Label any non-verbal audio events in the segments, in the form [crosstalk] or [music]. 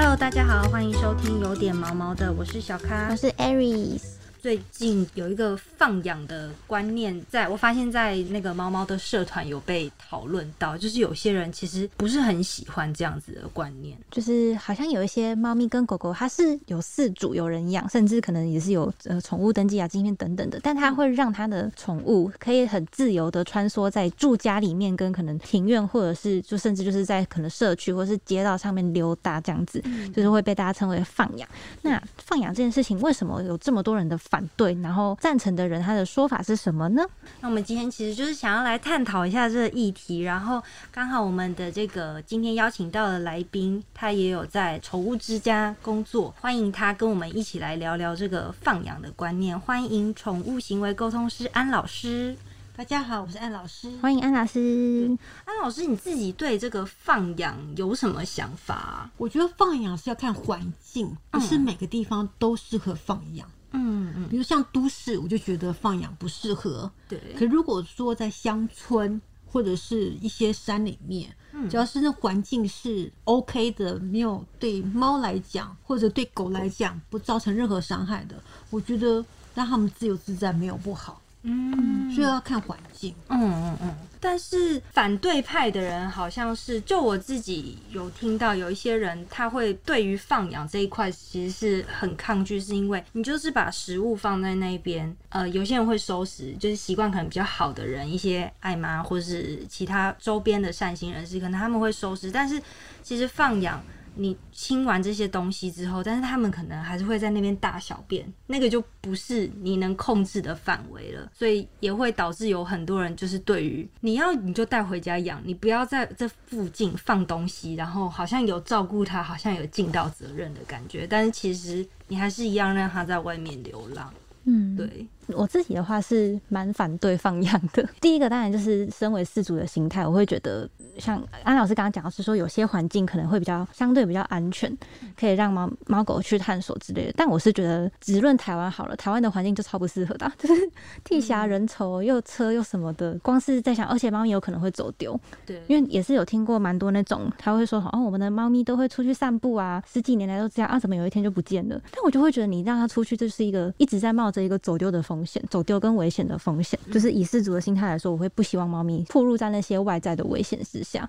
Hello，大家好，欢迎收听有点毛毛的，我是小咖我。是 Aries。最近有一个放养的观念在，我发现在那个猫猫的社团有被讨论到，就是有些人其实不是很喜欢这样子的观念。就是好像有一些猫咪跟狗狗，它是有饲主有人养，甚至可能也是有呃宠物登记啊、晶片等等的，但它会让它的宠物可以很自由的穿梭在住家里面，跟可能庭院或者是就甚至就是在可能社区或是街道上面溜达这样子，就是会被大家称为放养。那放养这件事情，为什么有这么多人的反对？然后赞成的人他的说法是什么呢？那我们今天其实就是想要来探讨一下这个议题，然后刚好我们的这个今天邀请到的来宾，他也有在宠物之家工作，欢迎他跟我们一起来聊聊这个放养的观念。欢迎宠物行为沟通师安老师。大家好，我是安老师。欢迎安老师。安老师，你自己对这个放养有什么想法啊？我觉得放养是要看环境，不是每个地方都适合放养。嗯嗯嗯，比如像都市，我就觉得放养不适合。对，可如果说在乡村或者是一些山里面，嗯只要是那环境是 OK 的，没有对猫来讲或者对狗来讲不造成任何伤害的，我觉得让他们自由自在没有不好。嗯所以要看环境。嗯嗯嗯，但是反对派的人好像是，就我自己有听到有一些人，他会对于放养这一块其实是很抗拒，是因为你就是把食物放在那边，呃，有些人会收拾，就是习惯可能比较好的人，一些爱妈或是其他周边的善心人士，可能他们会收拾，但是其实放养。你清完这些东西之后，但是他们可能还是会在那边大小便，那个就不是你能控制的范围了，所以也会导致有很多人就是对于你要你就带回家养，你不要在这附近放东西，然后好像有照顾它，好像有尽到责任的感觉，但是其实你还是一样让它在外面流浪。嗯，对，我自己的话是蛮反对放养的。[laughs] 第一个当然就是身为饲主的心态，我会觉得像安老师刚刚讲的是说，有些环境可能会比较相对比较安全，可以让猫猫狗去探索之类的。但我是觉得，只论台湾好了，台湾的环境就超不适合的啊，[laughs] 就是地狭人稠，又车又什么的，光是在想，而且猫咪有可能会走丢，对，因为也是有听过蛮多那种，他会说哦，我们的猫咪都会出去散步啊，十几年来都这样啊，怎么有一天就不见了？但我就会觉得你让它出去，这是一个一直在冒着一个走丢的风险，走丢跟危险的风险。就是以失主的心态来说，我会不希望猫咪暴露在那些外在的危险之下。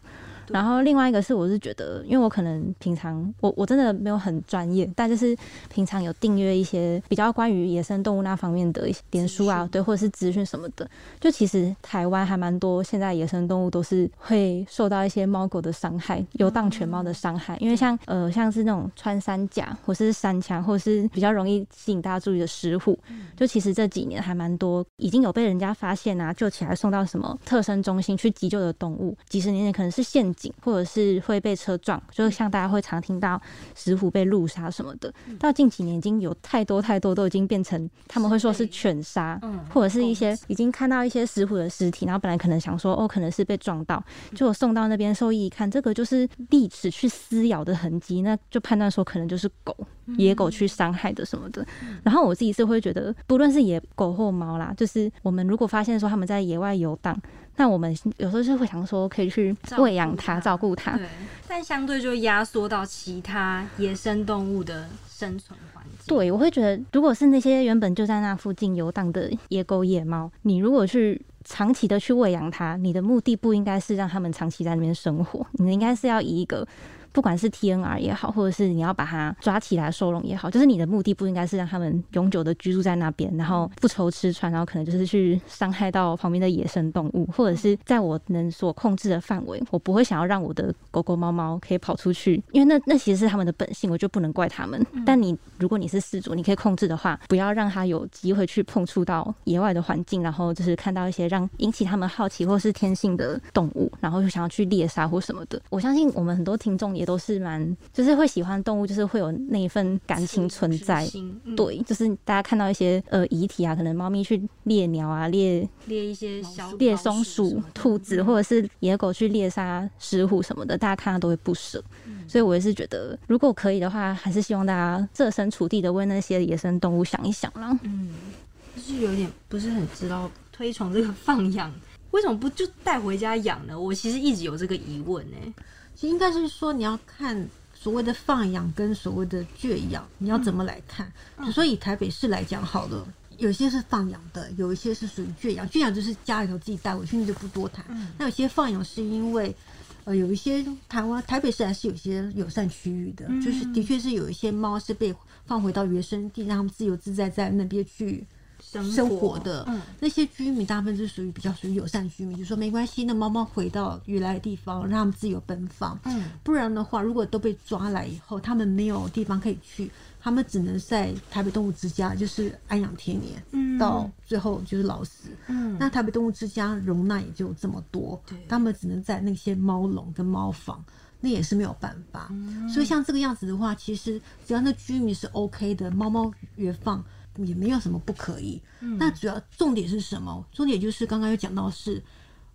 然后另外一个是，我是觉得，因为我可能平常我我真的没有很专业，但就是平常有订阅一些比较关于野生动物那方面的一些脸书啊，对，或者是资讯什么的。就其实台湾还蛮多，现在野生动物都是会受到一些猫狗的伤害，游荡犬猫的伤害。因为像呃像是那种穿山甲，或是山枪，或是比较容易吸引大家注意的石虎，就其实这几年还蛮多，已经有被人家发现啊，救起来送到什么特生中心去急救的动物。几十年前可能是陷阱，或者是会被车撞，就是像大家会常听到石虎被路杀什么的。到近几年已经有太多太多都已经变成他们会说是犬杀，嗯或者是一些已经看到一些石虎的尸体，然后本来可能想说哦，可能是被撞到，结果送到那边兽医一看，这个就是利齿去撕咬的痕迹，那就判断说可能就是狗、野狗去伤害的什么的。然后我自己是会觉得，不论是野狗或猫啦，就是我们如果发现说他们在野外游荡，那我们有时候就会想说可以去喂养它、照顾它。对，但相对就压缩到其他野生动物的生存环境。对，我会觉得，如果是那些原本就在那附近游荡的野狗、野猫，你如果去长期的去喂养它，你的目的不应该是让它们长期在那边生活，你应该是要以一个。不管是 TNR 也好，或者是你要把它抓起来收容也好，就是你的目的不应该是让他们永久的居住在那边，然后不愁吃穿，然后可能就是去伤害到旁边的野生动物，或者是在我能所控制的范围，我不会想要让我的狗狗、猫猫可以跑出去，因为那那其实是他们的本性，我就不能怪他们。但你如果你是饲主，你可以控制的话，不要让它有机会去碰触到野外的环境，然后就是看到一些让引起他们好奇或是天性的动物，然后就想要去猎杀或什么的。我相信我们很多听众也都是蛮，就是会喜欢动物，就是会有那一份感情存在。嗯对，就是大家看到一些呃遗体啊，可能猫咪去猎鸟啊、猎猎一些小猎松鼠兔子，或者是野狗去猎杀石虎什么的，大家看到都会不舍。所以我也是觉得，如果可以的话，还是希望大家设身处地的为那些野生动物想一想啦。嗯，就是有点不是很知道推崇这个放养，为什么不就带回家养呢？我其实一直有这个疑问呢、其实应该是说你要看所谓的放养跟所谓的圈养，你要怎么来看？比如说以台北市来讲好了，有些是放养的，有一些是属于圈养。圈养就是家里头自己带回去，那就不多谈。那有些放养是因为。呃，有一些台湾台北市还是有些友善区域的，就是的确是有一些猫是被放回到原生地，让它们自由自在在那边去生活的。那些居民大部分是属于比较属于友善居民，就说没关系，那猫猫回到原来的地方，让它们自由奔放。嗯，不然的话，如果都被抓来以后，它们没有地方可以去。他们只能在台北动物之家，就是安养天年，到最后就是老死。嗯，那台北动物之家容纳也就这么多，他们只能在那些猫笼跟猫房，那也是没有办法。所以像这个样子的话，其实只要那居民是 OK 的，猫猫原放也没有什么不可以。那主要重点是什么？重点就是刚刚有讲到，是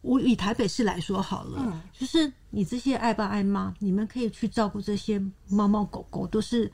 我以台北市来说好了，就是你这些爱爸爱妈，你们可以去照顾这些猫猫狗狗，都是。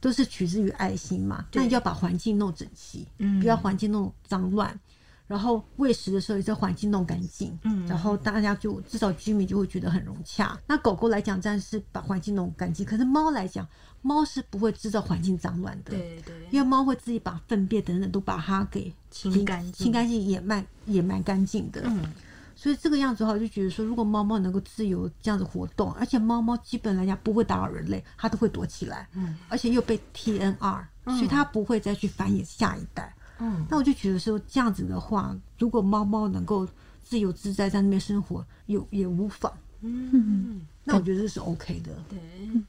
都是取自于爱心嘛，那你就要把环境弄整齐，嗯，不要环境弄脏乱，然后喂食的时候也在环境弄干净，嗯，然后大家就至少居民就会觉得很融洽。那狗狗来讲，暂时把环境弄干净，可是猫来讲，猫是不会制造环境脏乱的，对对，因为猫会自己把粪便等等都把它给清干净，清干净也蛮也蛮干净的，嗯。所以这个样子的话，我就觉得说，如果猫猫能够自由这样子活动，而且猫猫基本来讲不会打扰人类，它都会躲起来，嗯，而且又被 TNR，所以它不会再去繁衍下一代，嗯，那我就觉得说这样子的话，如果猫猫能够自由自在在那边生活，有也无妨，嗯，那我觉得这是 OK 的，对。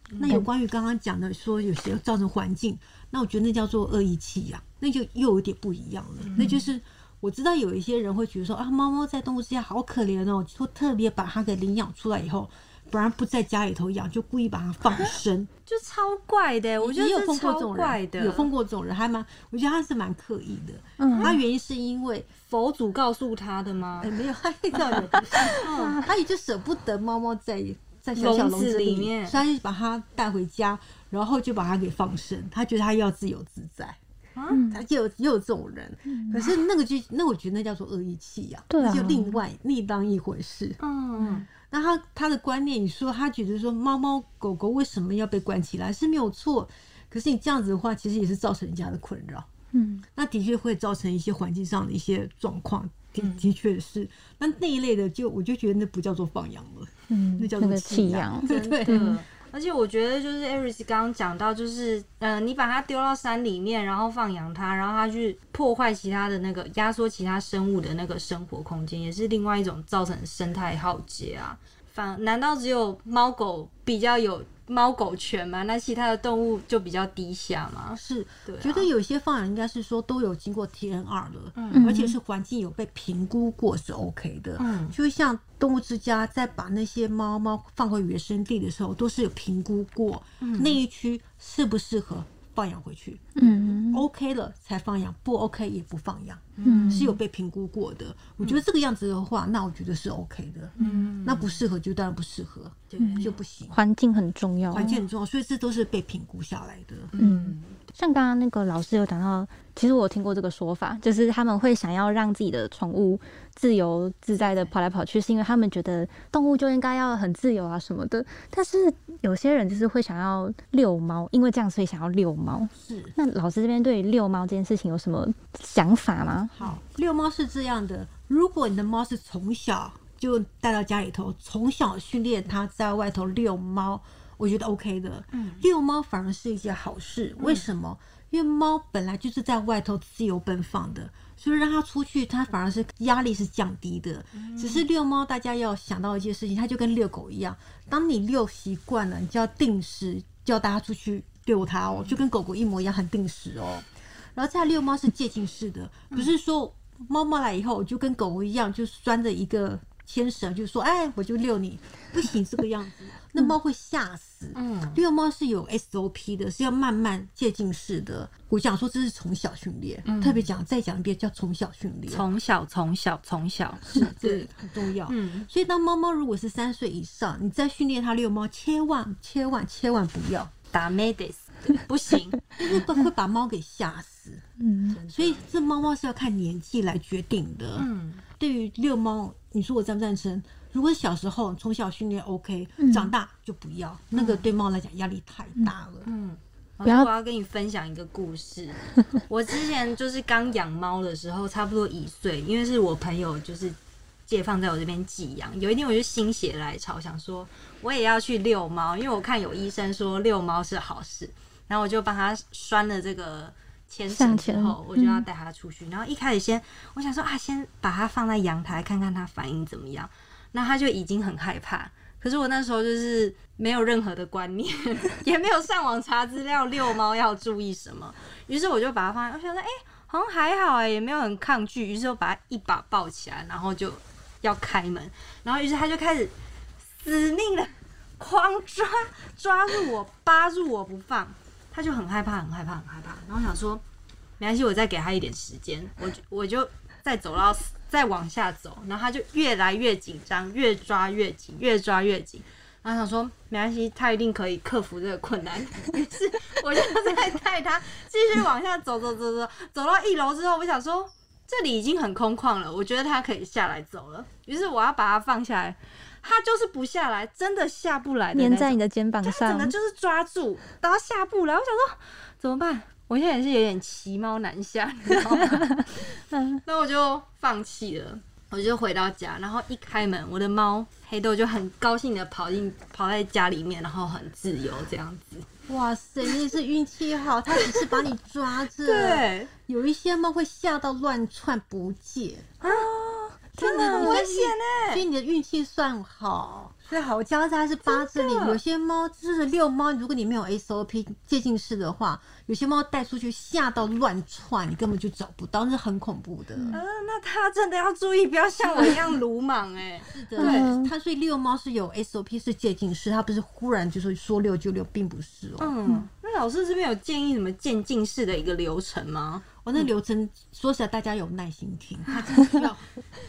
那有关于刚刚讲的说有些造成环境，那我觉得那叫做恶意弃养，那就又有点不一样了，那就是。我知道有一些人会觉得说啊，猫猫在动物之家好可怜哦，说特别把它给领养出来以后，反而不在家里头养，就故意把它放生，[laughs] 就超怪的。我觉得有碰过这种人，有碰过这种人，还蛮，我觉得他是蛮刻意的。嗯，他原因是因为佛祖告诉他的吗？哎，没有，他也不是，[laughs] 他也就舍不得猫猫在在小小笼子里面，所以他就把它带回家，然后就把它给放生，他觉得他要自由自在。嗯，他就有也有这种人，可是那个就那我觉得那叫做恶意弃养，对，就另外另当一回事。嗯，那他他的观念，你说他觉得说猫猫狗狗为什么要被关起来是没有错，可是你这样子的话，其实也是造成人家的困扰。嗯，那的确会造成一些环境上的一些状况，的的确是。那那一类的，就我就觉得那不叫做放养了，嗯，那叫做弃养，对 [laughs] 对。而且我觉得，就是艾瑞斯刚刚讲到，就是嗯，你把它丢到山里面，然后放养它，然后它去破坏其他的那个压缩其他生物的那个生活空间，也是另外一种造成生态浩劫啊。反难道只有猫狗比较有？猫狗犬嘛，那其他的动物就比较低下嘛。是，觉得有些放养应该是说都有经过 TNR 了，嗯，而且是环境有被评估过是 OK 的。嗯，就像动物之家在把那些猫猫放回原生地的时候，都是有评估过那一区适不适合。放养回去，嗯，OK 了才放养，不 OK 也不放养，嗯，是有被评估过的。我觉得这个样子的话，那我觉得是 OK 的，嗯，那不适合就当然不适合，对，就不行。环境很重要，环境很重要，所以这都是被评估下来的，嗯。像刚刚那个老师有讲到，其实我听过这个说法，就是他们会想要让自己的宠物自由自在的跑来跑去，是因为他们觉得动物就应该要很自由啊什么的。但是有些人就是会想要遛猫，因为这样所以想要遛猫。是。那老师这边对遛猫这件事情有什么想法吗？好，遛猫是这样的，如果你的猫是从小就带到家里头，从小训练它在外头遛猫。我觉得 OK 的，嗯遛猫反而是一件好事。为什么？因为猫本来就是在外头自由奔放的，所以让它出去，它反而是压力是降低的。只是遛猫，大家要想到一件事情，它就跟遛狗一样，当你遛习惯了，你就要定时叫大家出去遛它哦，就跟狗狗一模一样，很定时哦。然后再遛猫是渐进式的，不是说猫猫来以后就跟狗狗一样，就拴着一个牵绳，就说哎，我就遛你，不行这个样子。那猫会吓死。嗯，遛猫是有 SOP 的，是要慢慢渐进式的。我讲说这是从小训练，特别讲再讲一遍，叫从小训练。从小，从小，从小，是这很重要。嗯，所以当猫猫如果是三岁以上，你再训练它遛猫，千万千万千万不要打 Medis，不行，因为会把猫给吓死。嗯，所以这猫猫是要看年纪来决定的。嗯，对于遛猫，你说我赞不赞成？如果小时候从小训练 OK，嗯长大就不要，那个对猫来讲压力太大了。嗯，不要我要跟你分享一个故事。[laughs] 我之前就是刚养猫的时候，差不多一岁，因为是我朋友就是借放在我这边寄养。有一天我就心血来潮，想说我也要去遛猫，因为我看有医生说遛猫是好事，然后我就帮他拴了这个。牵绳之后，我就要带它出去。然后一开始先，我想说啊，先把它放在阳台看看它反应怎么样。那它就已经很害怕。可是我那时候就是没有任何的观念，[laughs] 也没有上网查资料遛猫要注意什么。于是我就把它放在，我想说，哎、好像还好哎、也没有很抗拒。于是我把它一把抱起来，然后就要开门，然后于是它就开始死命的 [laughs] 狂抓，抓住我，扒住我不放。他就很害怕，很害怕，很害怕。然后想说，没关系，我再给他一点时间，我就我就再走到再往下走，然后他就越来越紧张，越抓越紧，越抓越紧。然后想说没关系，他一定可以克服这个困难。于是我就再带他继续往下走，走走走，走到一楼之后，我想说这里已经很空旷了，我觉得他可以下来走了。于是我要把它放下来，它就是不下来，真的下不来的，粘在你的肩膀上整上个，就是抓住，然后下不来。我想说怎么办？我现在也是有点骑猫难下，你知道吗？[laughs] 那我就放弃了。我就回到家，然后一开门，我的猫黑豆就很高兴的跑进跑在家里面，然后很自由这样子。哇塞，你也是运气好，它只是把你抓着。[laughs] 对，有一些猫会吓到乱窜不见，啊，真的很危险哎、所以你的运气算好。所以好家它是扒着你，真的有些猫就是遛猫，如果你没有 SOP 接近式的话，有些猫带出去吓到乱窜，你根本就找不到，那是很恐怖的。呃，那他真的要注意，不要像我一样鲁莽哎、是的，对它所以遛猫是有 SOP 是接近式，它不是忽然就说说遛就遛，并不是哦。嗯，那老师这边有建议什么渐进式的一个流程吗？我那流程说实在，大家有耐心听，[laughs] 它真的需要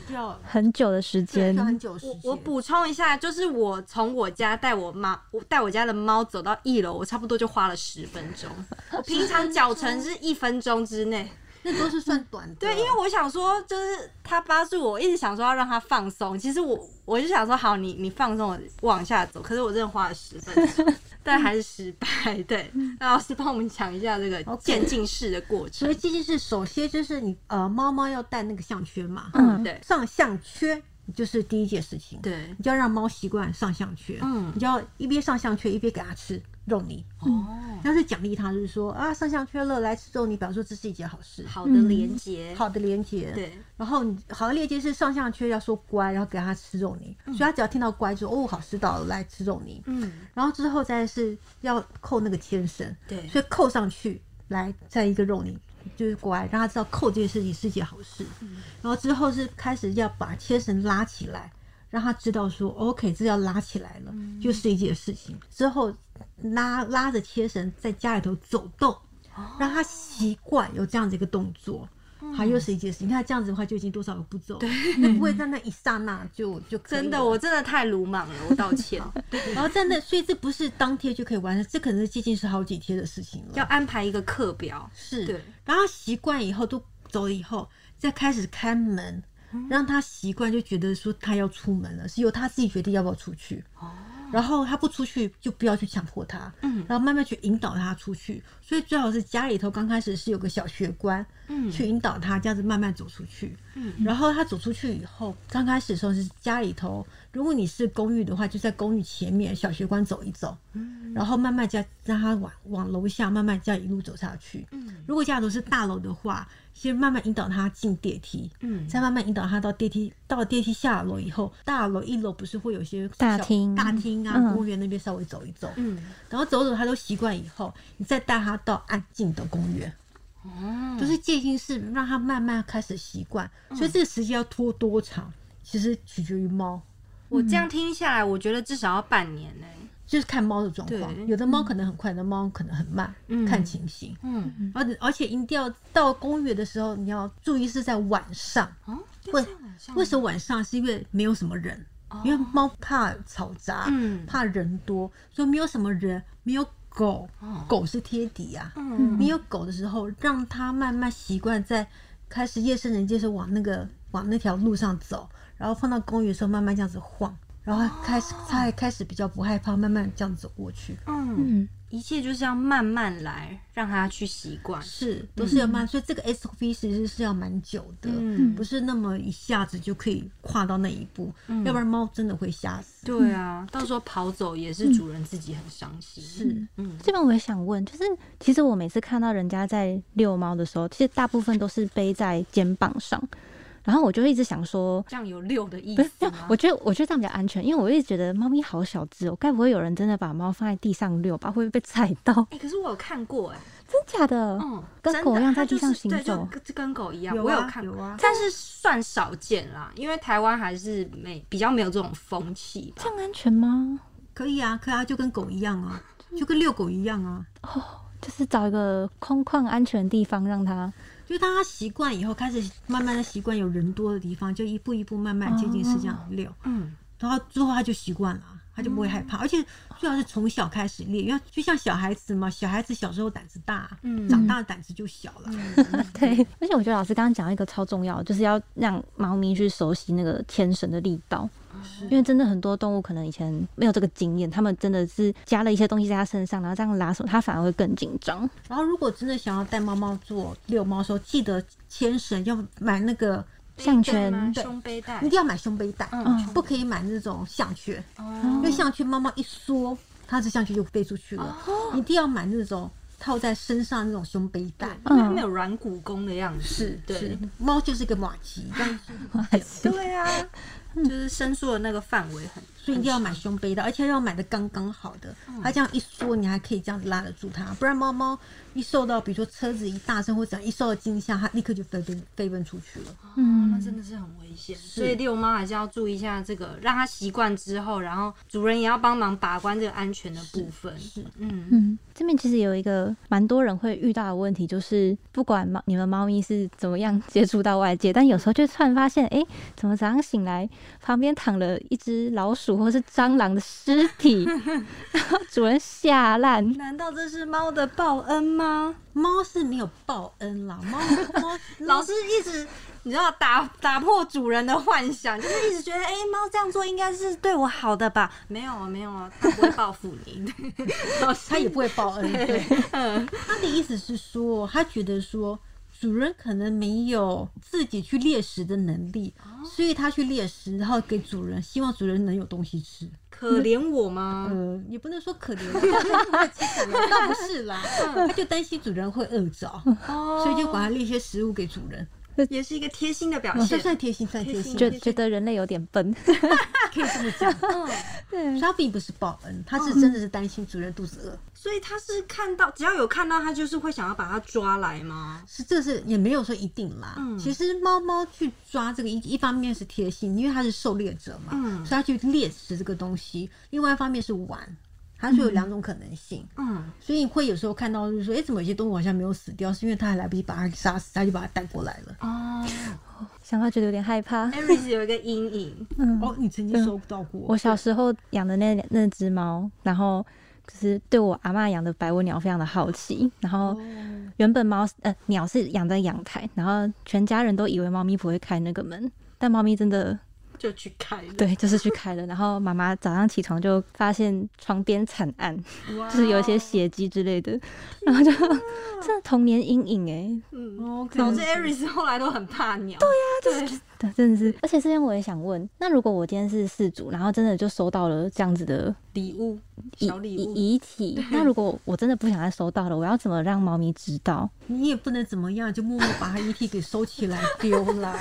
需要很久的时间，很久时间。我我补充一下，就是我从我家带我妈，我带我家的猫走到一楼，我差不多就花了十分钟。我 [laughs] 平常脚程是一分钟之内。那都是算短的。对，因为我想说，就是他扒住我，我一直想说要让他放松。其实我我就想说，好，你你放松，我往下走。可是我真的花了十分钟，[laughs] 但还是失败。对，那老师帮我们讲一下这个渐进式的过程所以。渐进式首先就是你呃，猫猫要戴那个项圈嘛，嗯对上项圈就是第一件事情。对，你就要让猫习惯上项圈，嗯你就要一边上项圈一边给它吃肉泥，哦，要是奖励他，就是说啊上项缺了，来吃肉泥，表示说这是一件好事，好的连接，好的连接。对，然后你好的连接是上项缺要说乖，然后给他吃肉泥，所以他只要听到乖就哦好知道了，来吃肉泥。嗯，然后之后再是要扣那个牵绳，对。所以扣上去，来再一个肉泥，就是乖，让他知道扣这件事情是一件好事。然后之后是开始要把牵绳拉起来，让他知道说 OK，这要拉起来了，就是一件事情。之后拉拉着牵绳在家里头走动，让他习惯有这样子一个动作。还又是一件事，你看这样子的话就已经多少个步骤，那不会在那一刹那就就真的，我真的太鲁莽了，我道歉。然后在那，所以这不是当天就可以完成，这可能是接近是好几天的事情了。要安排一个课表，是，对，然后他习惯以后都走了以后，再开始开门，让他习惯，就觉得说他要出门了，是由他自己决定要不要出去。哦然后他不出去，就不要去强迫他，嗯然后慢慢去引导他出去。所以最好是家里头刚开始是有个小学官，嗯去引导他，这样子慢慢走出去。嗯然后他走出去以后，刚开始的时候是家里头，如果你是公寓的话，就在公寓前面小学关走一走，嗯然后慢慢这样让他往往楼下慢慢这样一路走下去。嗯如果家里头是大楼的话，先慢慢引导他进电梯，嗯。再慢慢引导他到电梯，到电梯下楼以后，大楼一楼不是会有些大厅。大厅啊、嗯。公园那边稍微走一走，嗯，然后走走他都习惯以后，你再带他到安静的公园，哦，就是渐进式让他慢慢开始习惯，嗯。所以这个时间要拖多长，其实取决于猫。我这样听下来，我觉得至少要半年呢。就是看猫的状况，有的猫可能很快，有的猫可能很慢，嗯看情形。嗯，而而且一定要到公园的时候，你要注意是在晚上。哦，为什么晚上？是因为没有什么人，因为猫怕吵杂，嗯怕人多，所以没有什么人，没有狗，哦狗是天敌啊。嗯没有狗的时候，让它慢慢习惯在开始夜深人静的时候往那个往那条路上走，然后放到公园的时候慢慢这样子晃，然后开始他还开始比较不害怕，慢慢这样走过去。嗯，嗯，一切就是要慢慢来，让他去习惯。是，都是要慢，所以这个 SOP 其实是要蛮久的，嗯不是那么一下子就可以跨到那一步，要不然猫真的会吓死。对啊，到时候跑走也是主人自己很伤心。是，嗯，这边我也想问，就是其实我每次看到人家在遛猫的时候，其实大部分都是背在肩膀上，然后我就一直想说。这样有六的意不是思吗？我觉得我觉得这样比较安全，因为我一直觉得猫咪好小只哦，该不会有人真的把猫放在地上遛吧？会不会被踩到？[laughs] 哎、可是我有看过哎、真假的？嗯，跟狗一样在地上行对，就走跟跟狗一样，有啊我看过，有啊但是算少见啦，因为台湾还是没比较没有这种风气吧这。样安全吗？可以啊，可以啊，就跟狗一样啊，[laughs] 就跟遛狗一样啊。哦就是找一个空旷安全的地方让它。就当他习惯以后，开始慢慢的习惯有人多的地方，就一步一步慢慢接近是这样遛，嗯，然后之后他就习惯了，他就不会害怕，而且最好是从小开始练，因为就像小孩子嘛，小孩子小时候胆子大，嗯。长大胆子就小了。对，而且我觉得老师刚刚讲到一个超重要的，就是要让猫咪去熟悉那个牵绳的力道，因为真的很多动物可能以前没有这个经验，他们真的是加了一些东西在它身上，然后这样拉手，它反而会更紧张。然后如果真的想要带猫猫做遛猫的时候，记得牵绳要买那个，项圈。胸背带。一定，要买胸背带，嗯。不可以买那种项圈，哦。因为项圈猫猫一缩，它的项圈就飞出去了。一定要买那种套在身上那种胸背带。因为它没有软骨功的样子，是对，猫就是一个马吉，但是 [laughs] 对啊，就是伸缩的那个范围很，所以一定要买胸背带，而且要买的刚刚好的。它这样一缩，你还可以这样子拉得住它，不然猫猫一受到比如说车子一大声或者一受到惊吓，它立刻就飞奔飞奔出去了。嗯，那真的是很危险，所以遛猫还是要注意一下这个，让它习惯之后，然后主人也要帮忙把关这个安全的部分。是嗯，嗯，这边其实有一个蛮多人会遇到的问题，就是不管猫你们猫咪是怎么样接触到外界，但有时候就突然发现，哎、怎么早上醒来旁边躺了一只老鼠或是蟑螂的尸体，[laughs] 然后主人吓烂。难道这是猫的报恩吗？猫是没有报恩啦，猫猫 [laughs] 老是一直你知道打打破主人的幻想，就是一直觉得，哎、猫这样做应该是对我好的吧？没有啊，没有啊，它不会报复你。[laughs] 老师它也不会报恩。对，他的意思是说，他觉得说。主人可能没有自己去猎食的能力，所以他去猎食，然后给主人，希望主人能有东西吃。可怜我吗？呃，也不能说可怜，倒不是啦，[laughs] 他就担心主人会饿着，哦所以就把他列一些食物给主人，[laughs] 也是一个贴心的表这现。算贴心，算贴心，觉觉得人类有点笨，[laughs] 可以这么讲。[laughs] 嗯，所以他并不是报恩，他是真的是担心主人肚子饿。所以他是看到，只要有看到他，就是会想要把它抓来吗？是，这是也没有说一定啦。嗯其实猫猫去抓这个一一方面是贴心，因为它是狩猎者嘛，嗯所以它去猎食这个东西；另外一方面是玩，它就有两种可能性。嗯，所以会有时候看到就是说，哎、怎么有些动物好像没有死掉，是因为它还来不及把它杀死，它就把它带过来了。哦 [laughs] 想到觉得有点害怕。有一个阴影，[laughs] 嗯，哦，你曾经收到过？我小时候养的那那只猫，然后就是对我阿嬷养的白文鸟非常的好奇，然后哦，原本猫呃鸟是养在阳台，然后全家人都以为猫咪不会开那个门，但猫咪真的 [laughs] 就去开了。对就是去开了，然后妈妈早上起床就发现床边惨案，[laughs] 就是有一些血迹之类的，然后就 [laughs] 这童年阴影哎、嗯，哦，导致 Aries 后来都很怕鸟。对呀，对，对，真的是。[laughs] 而且这边我也想问，那如果我今天是饲主，然后真的就收到了这样子的礼物，遗小礼物。遗遗体，那如果我真的不想再收到了，我要怎么让猫咪知道？[laughs] 你也不能怎么样，就默默把它遗体给收起来丢啦。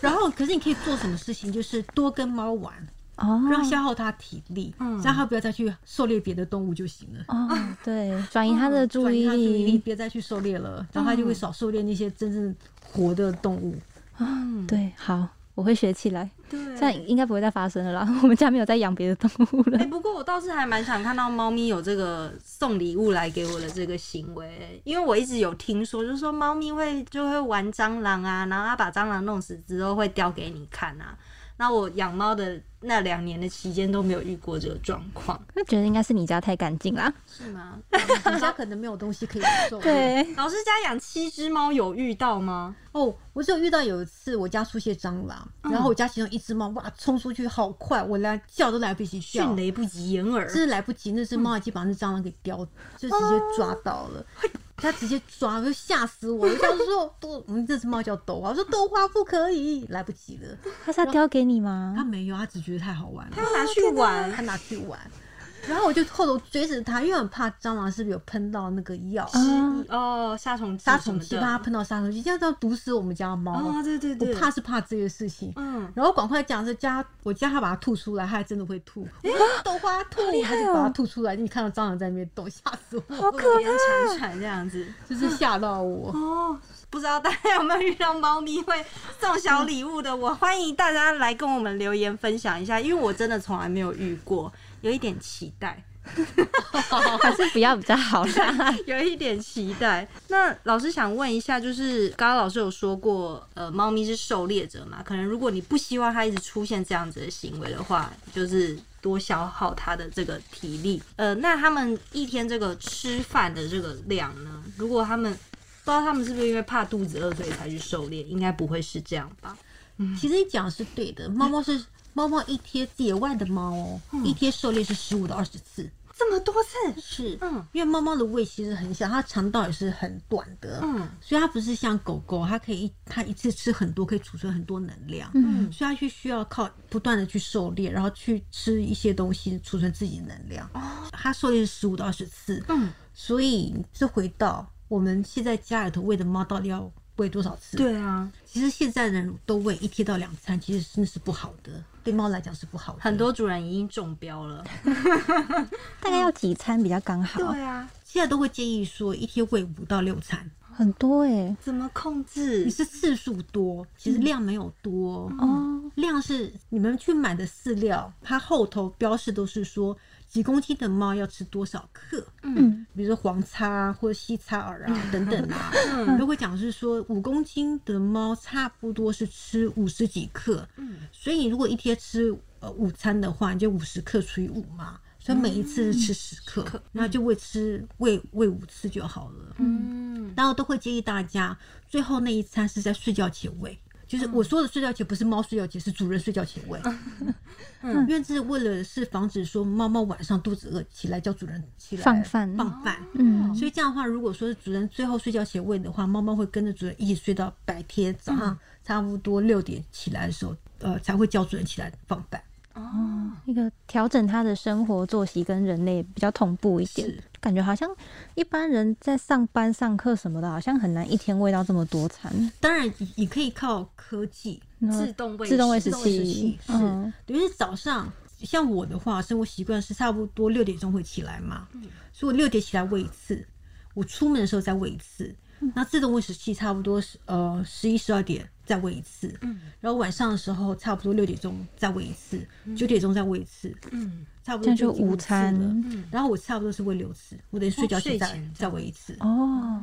然后，可是你可以做什么事情，就是多跟猫玩，哦，让消耗它体力，嗯让它不要再去狩猎别的动物就行了。哦，[laughs] 对，转移它的注意力。别再去狩猎了，然后它就会少狩猎那些真正活的动物。嗯，对，好，我会学起来。对。这样应该不会再发生了啦。[laughs] 我们家没有在养别的动物了哎、。不过我倒是还蛮想看到猫咪有这个送礼物来给我的这个行为，因为我一直有听说，就是说猫咪会就会玩蟑螂啊，然后它把蟑螂弄死之后会叼给你看啊。那我养猫的那两年的期间都没有遇过这个状况，[laughs] 那觉得应该是你家太干净啦。是吗？你家可能没有东西可以做。[laughs] 对，老师家养七只猫有遇到吗？哦，我只有遇到有一次我家出现蟑螂，然后我家其中一只猫哇冲出去好快，我连叫都来不及叫迅，雷不及掩耳真，是来不及，那只猫已经把那蟑螂给叼，就直接抓到了。它直接抓，我就吓死我！我想说，豆，我们这只猫叫豆花，我说豆花不可以，来不及了。他是要叼给你它吗？没有，它只觉得太好玩了，他要拿去玩。他拿去玩。然后我就后头追着它，因为我很怕蟑螂是不是有喷到那个药啊哦，杀虫剂杀虫剂，怕它喷到杀虫剂，这样要毒死我们家的猫。哦，对对对，我怕是怕这个事情。嗯，然后赶快讲是家，我叫它把它吐出来，它还真的会吐。豆花吐，它就把它吐出来，你看到蟑螂在那边动，吓死我，好可怕铲铲这样子。就是吓到我。哦，不知道大家有没有遇到猫咪会送小礼物的？我欢迎大家来跟我们留言分享一下，因为我真的从来没有遇过，有一点期待，[laughs] 还是不要比较好啦。[laughs] 有一点期待。那老师想问一下，就是刚刚老师有说过，呃，猫咪是狩猎者嘛？可能如果你不希望它一直出现这样子的行为的话，就是多消耗它的这个体力。呃，那他们一天这个吃饭的这个量呢？如果他们不知道他们是不是因为怕肚子饿所以才去狩猎，应该不会是这样吧？嗯其实你讲的是对的，猫猫是猫猫一天野外的猫哦，一天狩猎是十五到二十次，这么多次，是，嗯。因为猫猫的胃其实很小，它肠道也是很短的，嗯。所以它不是像狗狗，它可以一它一次吃很多，可以储存很多能量，嗯，所以它去需要靠不断的去狩猎，然后去吃一些东西储存自己的能量。它狩猎是十五到二十次，嗯，所以这回到我们现在家里头喂的猫到底要喂多少次？，对啊，其实现在人都喂一天到两餐，其实真的是不好的，对猫来讲是不好的。很多主人已经中标了。[laughs] 大概要几餐比较刚好？对啊，现在都会建议说一天喂五到六餐，很多哎。怎么控制？你？是次数多，其实量没有多。哦，量是你们去买的饲料，它后头标示都是说几公斤的猫要吃多少克，嗯，比如说黄叉啊或者西叉耳啊等等啊，[laughs] 都会讲是说五公斤的猫差不多是吃五十几克，嗯。所以你如果一天吃呃午餐的话，你就五十克除以五嘛。所以每一次是吃十克，那就喂吃喂喂五次就好了。嗯，然后都会建议大家，最后那一餐是在睡觉前喂。就是我说的睡觉前，不是猫睡觉前，是主人睡觉前喂。[laughs] 嗯，因为这是为了是防止说猫猫晚上肚子饿起来叫主人起来放饭放饭。嗯，所以这样的话，如果说是主人最后睡觉前喂的话，猫猫会跟着主人一起睡到白天早上差不多六点起来的时候，呃，才会叫主人起来放饭。哦，那个调整它的生活作息跟人类比较同步一点是，感觉好像一般人在上班上课什么的，好像很难一天喂到这么多餐。当然，你你可以靠科技，自动喂自动喂食器器，是嗯，等于是早上，像我的话，生活习惯是差不多六点钟会起来嘛，所以我六点起来喂一次，我出门的时候再喂一次。那自动喂食器差不多是呃十一十二点再喂一次，嗯。然后晚上的时候差不多六点钟再喂一次，九点钟再喂一次，嗯。差不多已经五次午餐。了。嗯，然后我差不多是喂六次，我等于睡觉前再、喂一次，哦，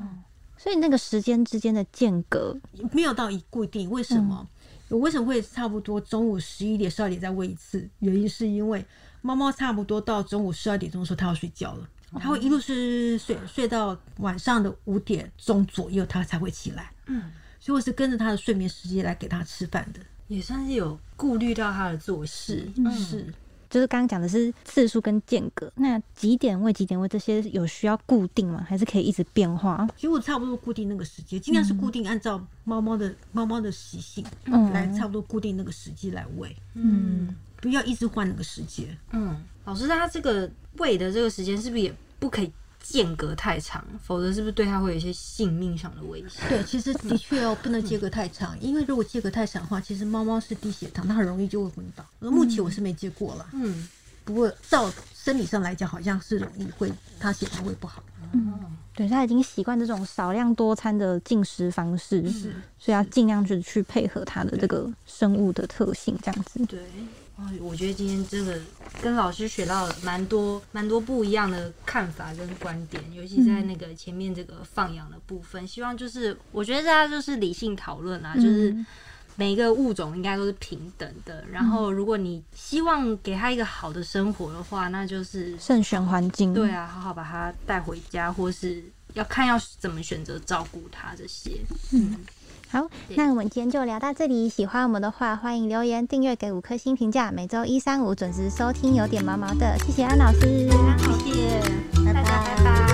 所以那个时间之间的间隔，没有到一固定。为什么？我为什么会差不多中午十一点、十二点再喂一次？原因是因为猫猫差不多到中午十二点钟的时候，它要睡觉了，它会一路睡睡睡到晚上的五点钟左右，它才会起来。嗯，所以我是跟着他的睡眠时间来给他吃饭的。也算是有顾虑到他的作息。嗯是，就是刚刚讲的是次数跟间隔。那几点喂几点喂这些有需要固定吗？还是可以一直变化？其实我差不多固定那个时间，尽量是固定按照猫猫的猫猫的习性嗯来差不多固定那个时机来喂，嗯，不要一直换那个时间。嗯，老师，他这个喂的这个时间是不是也不可以间隔太长？否则是不是对他会有一些性命上的危险？对，其实的确哦，不能间隔太长，因为如果间隔太长的话，其实猫猫是低血糖，它很容易就会昏倒。而目前我是没接过了，嗯，不过照生理上来讲，好像是容易会它血糖会不好。嗯对他已经习惯这种少量多餐的进食方式，是所以要尽量去去配合它的这个生物的特性，这样子。对。哇，我觉得今天真的跟老师学到了蛮多蛮多不一样的看法跟观点，尤其在那个前面这个放养的部分。希望就是我觉得大家就是理性讨论啊，就是嗯每一个物种应该都是平等的。然后，如果你希望给他一个好的生活的话，那就是慎选环境。对啊，好好把它带回家，或是要看要怎么选择照顾它这些。嗯，好，那我们今天就聊到这里。喜欢我们的话，欢迎留言、订阅、给五颗星评价。每周一、三、五准时收听，有点毛毛的。谢谢安老师，谢谢，拜拜。